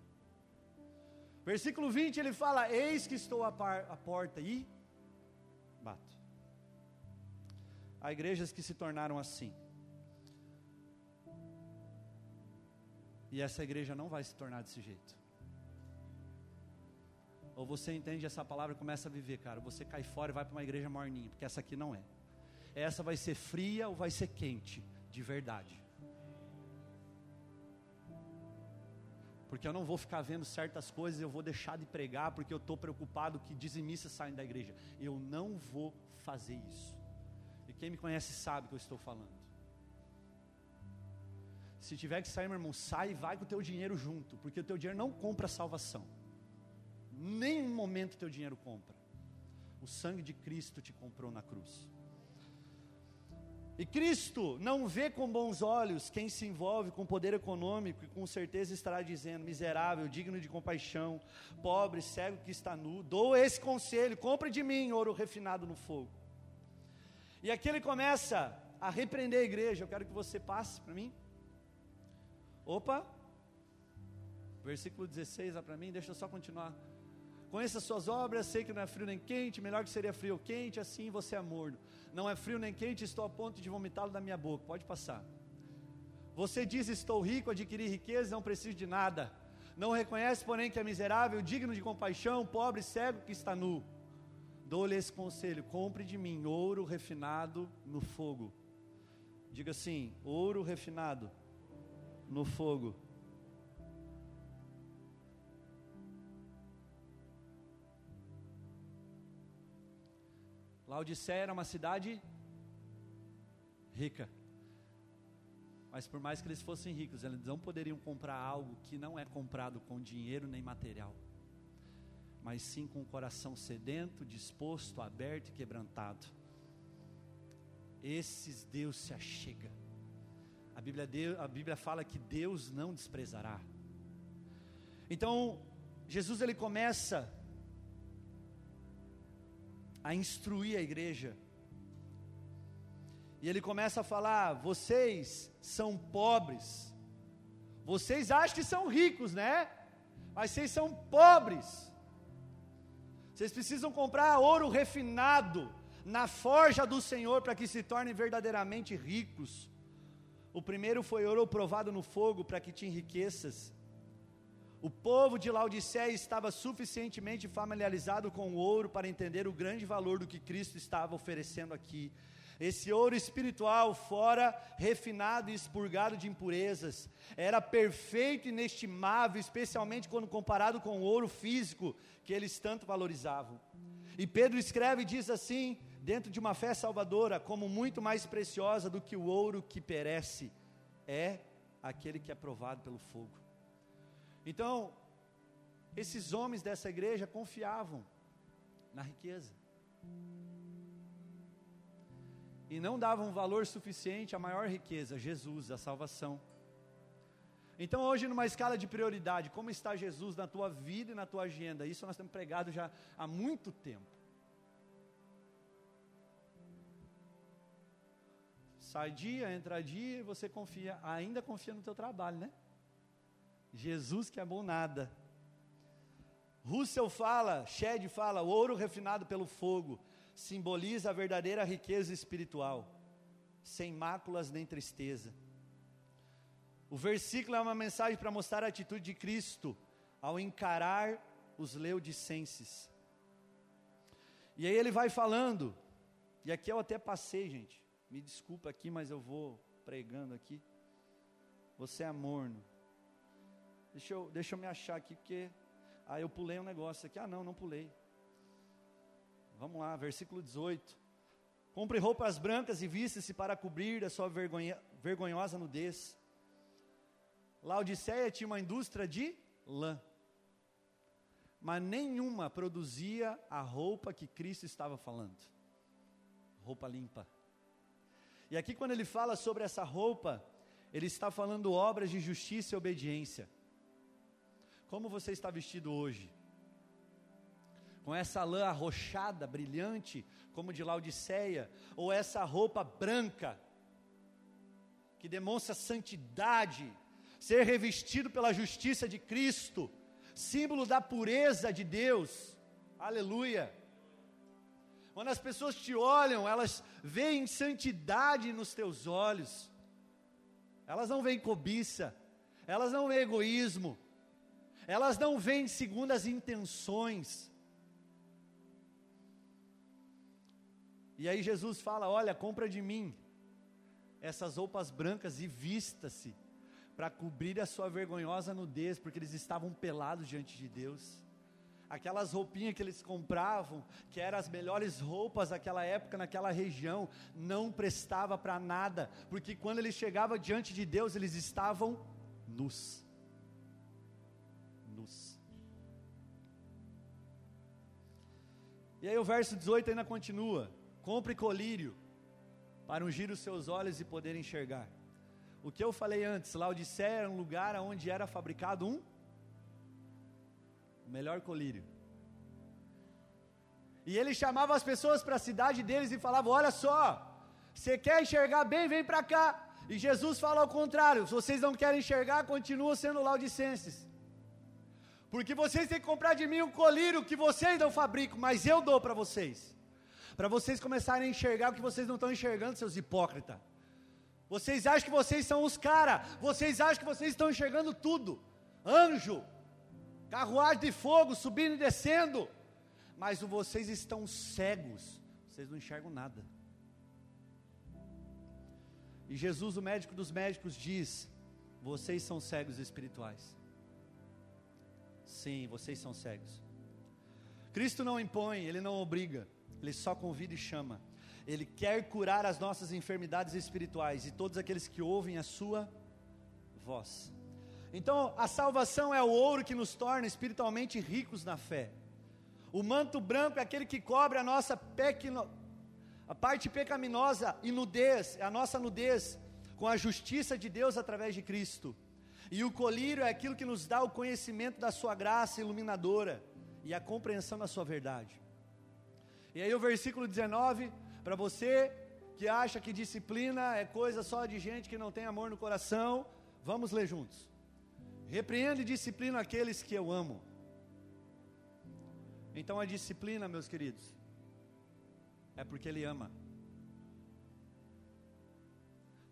Versículo 20 ele fala: Eis que estou à, à porta e bato. Há igrejas que se tornaram assim. E essa igreja não vai se tornar desse jeito. Ou você entende essa palavra e começa a viver, cara. Você cai fora e vai para uma igreja morninha, porque essa aqui não é. Essa vai ser fria ou vai ser quente, de verdade. porque eu não vou ficar vendo certas coisas, eu vou deixar de pregar porque eu estou preocupado que dizimistas saem da igreja. Eu não vou fazer isso. E quem me conhece sabe o que eu estou falando. Se tiver que sair, meu irmão, sai e vai com o teu dinheiro junto, porque o teu dinheiro não compra salvação. Nenhum momento teu dinheiro compra. O sangue de Cristo te comprou na cruz. E Cristo não vê com bons olhos quem se envolve com poder econômico e com certeza estará dizendo: miserável, digno de compaixão, pobre, cego que está nu, dou esse conselho: compre de mim ouro refinado no fogo. E aqui ele começa a repreender a igreja. Eu quero que você passe para mim. Opa, versículo 16 lá para mim, deixa eu só continuar. Conheça suas obras, sei que não é frio nem quente, melhor que seria frio ou quente, assim você é morno. Não é frio nem quente, estou a ponto de vomitá-lo da minha boca. Pode passar. Você diz: Estou rico, adquiri riqueza, não preciso de nada. Não reconhece, porém, que é miserável, digno de compaixão, pobre, cego que está nu. Dou-lhe esse conselho: compre de mim ouro refinado no fogo. Diga assim: ouro refinado no fogo Laodiceia era uma cidade rica. Mas por mais que eles fossem ricos, eles não poderiam comprar algo que não é comprado com dinheiro nem material, mas sim com o coração sedento, disposto, aberto e quebrantado. Esses Deus se achega. A Bíblia, a Bíblia fala que Deus não desprezará. Então, Jesus ele começa a instruir a igreja. E ele começa a falar: vocês são pobres, vocês acham que são ricos, né? Mas vocês são pobres. Vocês precisam comprar ouro refinado na forja do Senhor para que se tornem verdadeiramente ricos. O primeiro foi ouro provado no fogo para que te enriqueças. O povo de Laodiceia estava suficientemente familiarizado com o ouro para entender o grande valor do que Cristo estava oferecendo aqui. Esse ouro espiritual, fora refinado e expurgado de impurezas, era perfeito e inestimável, especialmente quando comparado com o ouro físico que eles tanto valorizavam. E Pedro escreve e diz assim, dentro de uma fé salvadora, como muito mais preciosa do que o ouro que perece, é aquele que é provado pelo fogo. Então, esses homens dessa igreja confiavam na riqueza. E não davam valor suficiente à maior riqueza, Jesus, a salvação. Então, hoje, numa escala de prioridade, como está Jesus na tua vida e na tua agenda? Isso nós temos pregado já há muito tempo. Sai dia, entra dia, você confia, ainda confia no teu trabalho, né? Jesus que é bom nada. Russell fala, Shed fala, o ouro refinado pelo fogo simboliza a verdadeira riqueza espiritual, sem máculas nem tristeza. O versículo é uma mensagem para mostrar a atitude de Cristo ao encarar os leodicenses. E aí ele vai falando, e aqui eu até passei, gente. Me desculpa aqui, mas eu vou pregando aqui. Você é morno. Deixa eu, deixa eu me achar aqui, porque. Ah, eu pulei um negócio aqui. Ah, não, não pulei. Vamos lá, versículo 18. Compre roupas brancas e vista-se para cobrir a sua vergonha, vergonhosa nudez. Laodiceia tinha uma indústria de lã, mas nenhuma produzia a roupa que Cristo estava falando roupa limpa. E aqui, quando ele fala sobre essa roupa, ele está falando obras de justiça e obediência. Como você está vestido hoje? Com essa lã arrochada, brilhante, como de Laodiceia, ou essa roupa branca, que demonstra santidade, ser revestido pela justiça de Cristo, símbolo da pureza de Deus, aleluia. Quando as pessoas te olham, elas veem santidade nos teus olhos, elas não veem cobiça, elas não veem egoísmo, elas não vêm segundo as intenções. E aí Jesus fala: Olha, compra de mim essas roupas brancas e vista-se para cobrir a sua vergonhosa nudez, porque eles estavam pelados diante de Deus. aquelas roupinhas que eles compravam, que eram as melhores roupas daquela época, naquela região, não prestava para nada, porque quando eles chegavam diante de Deus, eles estavam nus. Nus. E aí o verso 18 ainda continua: compre colírio para ungir os seus olhos e poder enxergar. O que eu falei antes, Laodicea era um lugar onde era fabricado um melhor colírio. E ele chamava as pessoas para a cidade deles e falava: Olha só, você quer enxergar bem, vem para cá. E Jesus fala ao contrário: se vocês não querem enxergar, continuam sendo laudicenses. Porque vocês têm que comprar de mim um colírio que vocês não fabricam, mas eu dou para vocês. Para vocês começarem a enxergar o que vocês não estão enxergando, seus hipócritas. Vocês acham que vocês são os caras, vocês acham que vocês estão enxergando tudo. Anjo, carruagem de fogo subindo e descendo, mas vocês estão cegos, vocês não enxergam nada. E Jesus, o médico dos médicos, diz: vocês são cegos espirituais. Sim, vocês são cegos. Cristo não impõe, ele não obriga, ele só convida e chama. Ele quer curar as nossas enfermidades espirituais e todos aqueles que ouvem a sua voz. Então, a salvação é o ouro que nos torna espiritualmente ricos na fé. O manto branco é aquele que cobre a nossa pequeno, a parte pecaminosa e nudez, a nossa nudez, com a justiça de Deus através de Cristo. E o colírio é aquilo que nos dá o conhecimento da sua graça iluminadora e a compreensão da sua verdade. E aí o versículo 19, para você que acha que disciplina é coisa só de gente que não tem amor no coração, vamos ler juntos. Repreendo e disciplino aqueles que eu amo. Então a disciplina, meus queridos, é porque Ele ama.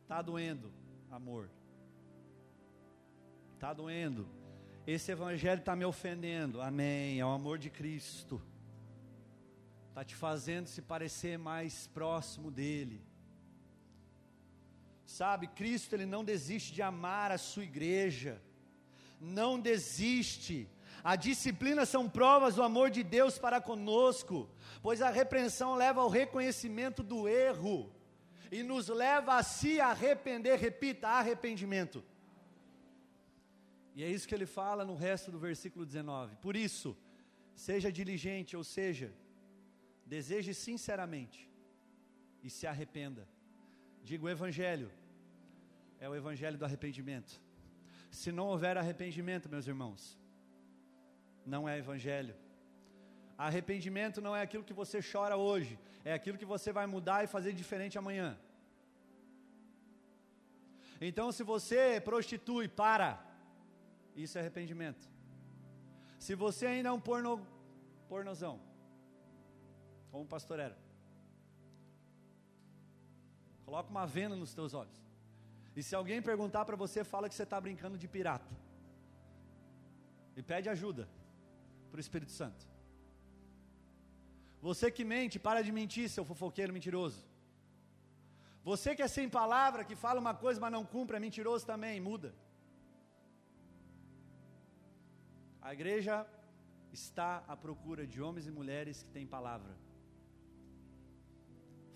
Está doendo, amor. Está doendo. Esse evangelho está me ofendendo. Amém. É o amor de Cristo. Está te fazendo se parecer mais próximo dEle. Sabe, Cristo ele não desiste de amar a sua igreja não desiste. A disciplina são provas do amor de Deus para conosco, pois a repreensão leva ao reconhecimento do erro e nos leva a se arrepender. Repita, arrependimento. E é isso que ele fala no resto do versículo 19. Por isso, seja diligente, ou seja, deseje sinceramente e se arrependa. Diga o Evangelho, é o Evangelho do arrependimento. Se não houver arrependimento, meus irmãos, não é evangelho. Arrependimento não é aquilo que você chora hoje, é aquilo que você vai mudar e fazer diferente amanhã. Então, se você prostitui, para. Isso é arrependimento. Se você ainda é um porno, pornozão, como o pastor era, coloca uma venda nos teus olhos. E se alguém perguntar para você, fala que você está brincando de pirata. E pede ajuda para o Espírito Santo. Você que mente, para de mentir, seu fofoqueiro mentiroso. Você que é sem palavra, que fala uma coisa, mas não cumpre, é mentiroso também, muda. A igreja está à procura de homens e mulheres que têm palavra.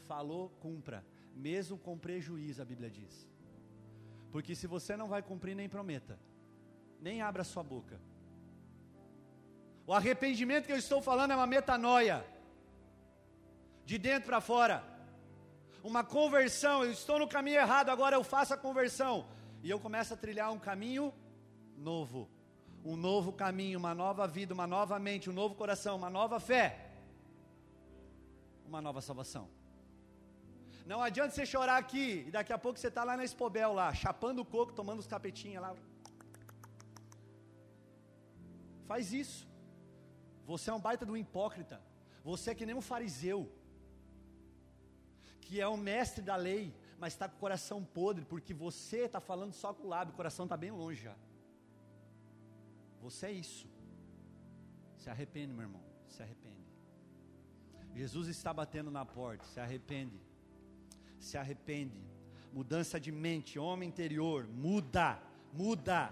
Falou, cumpra, mesmo com prejuízo, a Bíblia diz. Porque se você não vai cumprir, nem prometa, nem abra sua boca. O arrependimento que eu estou falando é uma metanoia, de dentro para fora, uma conversão. Eu estou no caminho errado, agora eu faço a conversão, e eu começo a trilhar um caminho novo, um novo caminho, uma nova vida, uma nova mente, um novo coração, uma nova fé, uma nova salvação. Não adianta você chorar aqui e daqui a pouco você está lá na Espobel, lá, chapando o coco, tomando os tapetinhos lá. Faz isso. Você é um baita do hipócrita. Você é que nem um fariseu, que é o mestre da lei, mas está com o coração podre, porque você está falando só com o lábio, o coração está bem longe já. Você é isso. Se arrepende, meu irmão. Se arrepende. Jesus está batendo na porta. Se arrepende se arrepende. Mudança de mente, homem interior, muda, muda.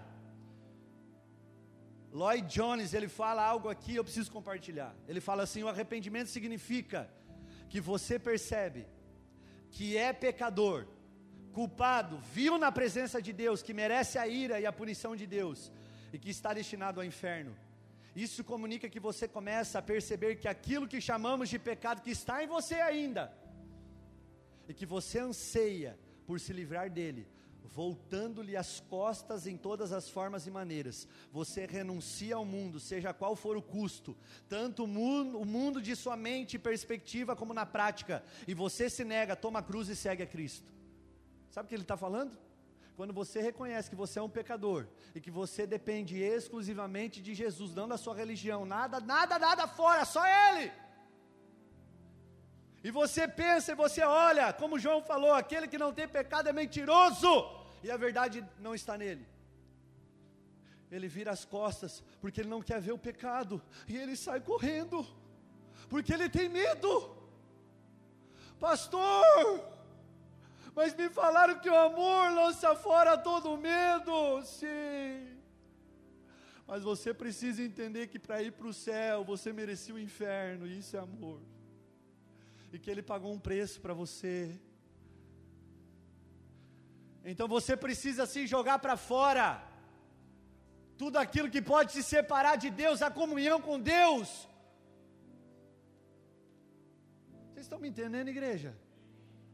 Lloyd Jones, ele fala algo aqui, eu preciso compartilhar. Ele fala assim: o arrependimento significa que você percebe que é pecador, culpado, viu na presença de Deus, que merece a ira e a punição de Deus e que está destinado ao inferno. Isso comunica que você começa a perceber que aquilo que chamamos de pecado que está em você ainda e que você anseia por se livrar dele, voltando-lhe as costas em todas as formas e maneiras. Você renuncia ao mundo, seja qual for o custo, tanto o mundo, o mundo de sua mente e perspectiva, como na prática, e você se nega, toma a cruz e segue a Cristo. Sabe o que ele está falando? Quando você reconhece que você é um pecador e que você depende exclusivamente de Jesus, não da sua religião, nada, nada, nada fora, só Ele. E você pensa e você olha, como João falou, aquele que não tem pecado é mentiroso e a verdade não está nele. Ele vira as costas, porque ele não quer ver o pecado, e ele sai correndo, porque ele tem medo. Pastor, mas me falaram que o amor lança fora todo medo. Sim. Mas você precisa entender que para ir para o céu você merecia o inferno, e isso é amor. E que Ele pagou um preço para você. Então você precisa se jogar para fora. Tudo aquilo que pode te separar de Deus, a comunhão com Deus. Vocês estão me entendendo, igreja?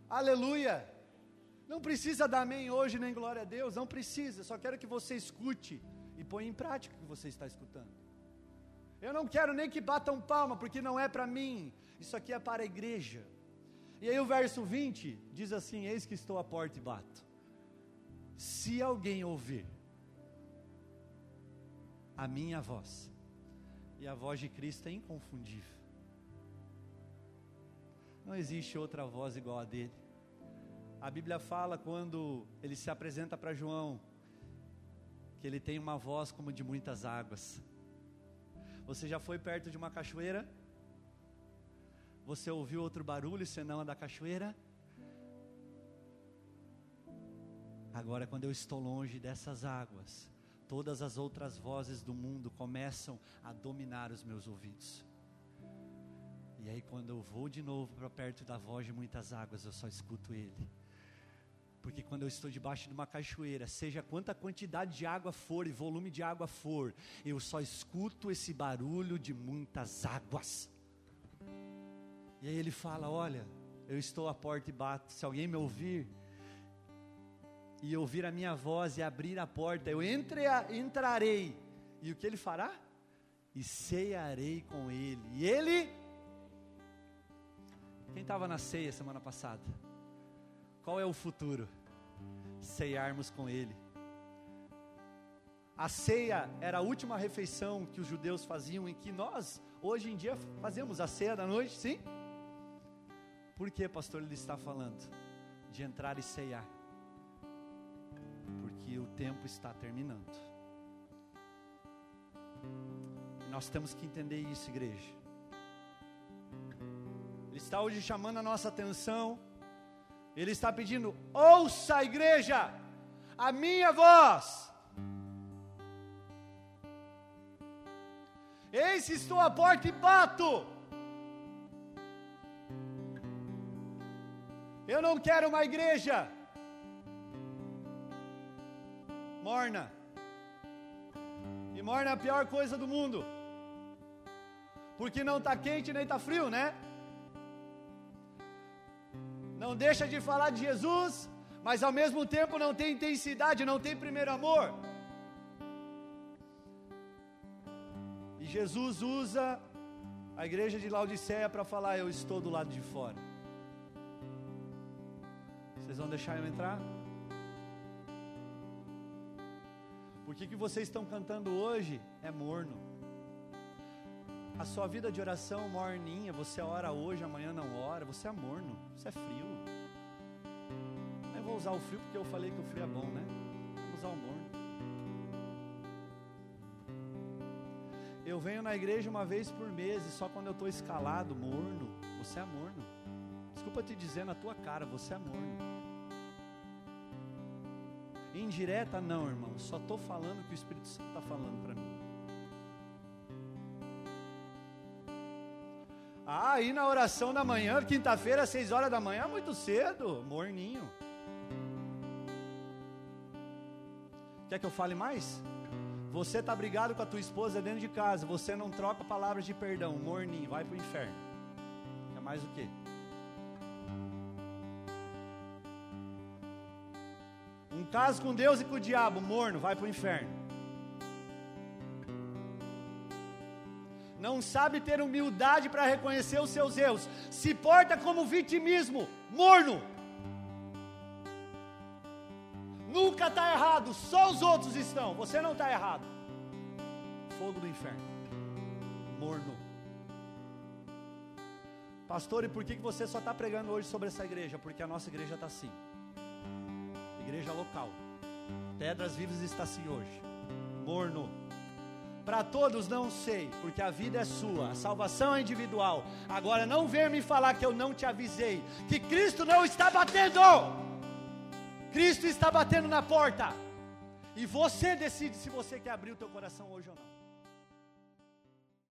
Aleluia. Não precisa dar amém hoje, nem glória a Deus, não precisa. Só quero que você escute e ponha em prática o que você está escutando. Eu não quero nem que batam palma, porque não é para mim. Isso aqui é para a igreja. E aí o verso 20 diz assim: Eis que estou à porta e bato se alguém ouvir a minha voz, e a voz de Cristo é inconfundível, não existe outra voz igual a dele. A Bíblia fala quando ele se apresenta para João, que ele tem uma voz como de muitas águas. Você já foi perto de uma cachoeira? Você ouviu outro barulho senão a da cachoeira? Agora, quando eu estou longe dessas águas, todas as outras vozes do mundo começam a dominar os meus ouvidos. E aí, quando eu vou de novo para perto da voz de muitas águas, eu só escuto Ele. Porque quando eu estou debaixo de uma cachoeira, seja quanta quantidade de água for e volume de água for, eu só escuto esse barulho de muitas águas. E aí ele fala: Olha, eu estou à porta e bato, se alguém me ouvir, e ouvir a minha voz e abrir a porta, eu entre, entrarei. E o que ele fará? E cearei com ele. E ele. Quem estava na ceia semana passada? Qual é o futuro? Ceiarmos com ele. A ceia era a última refeição que os judeus faziam, em que nós, hoje em dia, fazemos a ceia da noite, sim? Por que, pastor, ele está falando? De entrar e ceiar porque o tempo está terminando. E nós temos que entender isso, igreja. Ele está hoje chamando a nossa atenção. Ele está pedindo: ouça a igreja, a minha voz. Eis estou à porta e bato. Eu não quero uma igreja morna. E morna é a pior coisa do mundo. Porque não está quente nem está frio, né? Não deixa de falar de Jesus, mas ao mesmo tempo não tem intensidade, não tem primeiro amor. E Jesus usa a igreja de Laodiceia para falar: Eu estou do lado de fora. Vocês vão deixar eu entrar? Porque o que vocês estão cantando hoje é morno. A sua vida de oração morninha, você ora hoje, amanhã não ora, você é morno, você é frio. Eu vou usar o frio porque eu falei que o frio é bom, né? Vamos usar o morno. Eu venho na igreja uma vez por mês e só quando eu estou escalado, morno, você é morno. Desculpa te dizer na tua cara, você é morno. Indireta, não, irmão. Só estou falando o que o Espírito Santo está falando para mim. Ah, ir na oração da manhã, quinta-feira, seis horas da manhã, muito cedo, morninho. Quer que eu fale mais? Você está brigado com a tua esposa dentro de casa, você não troca palavras de perdão, morninho, vai para o inferno. É mais o quê? Um caso com Deus e com o diabo, morno, vai para o inferno. Não sabe ter humildade para reconhecer os seus erros, se porta como vitimismo, morno. Nunca está errado, só os outros estão, você não está errado. Fogo do inferno, morno. Pastor, e por que você só está pregando hoje sobre essa igreja? Porque a nossa igreja está assim igreja local. Pedras Vivas está assim hoje, morno. Para todos não sei, porque a vida é sua, a salvação é individual. Agora não venha me falar que eu não te avisei, que Cristo não está batendo. Cristo está batendo na porta. E você decide se você quer abrir o teu coração hoje ou não.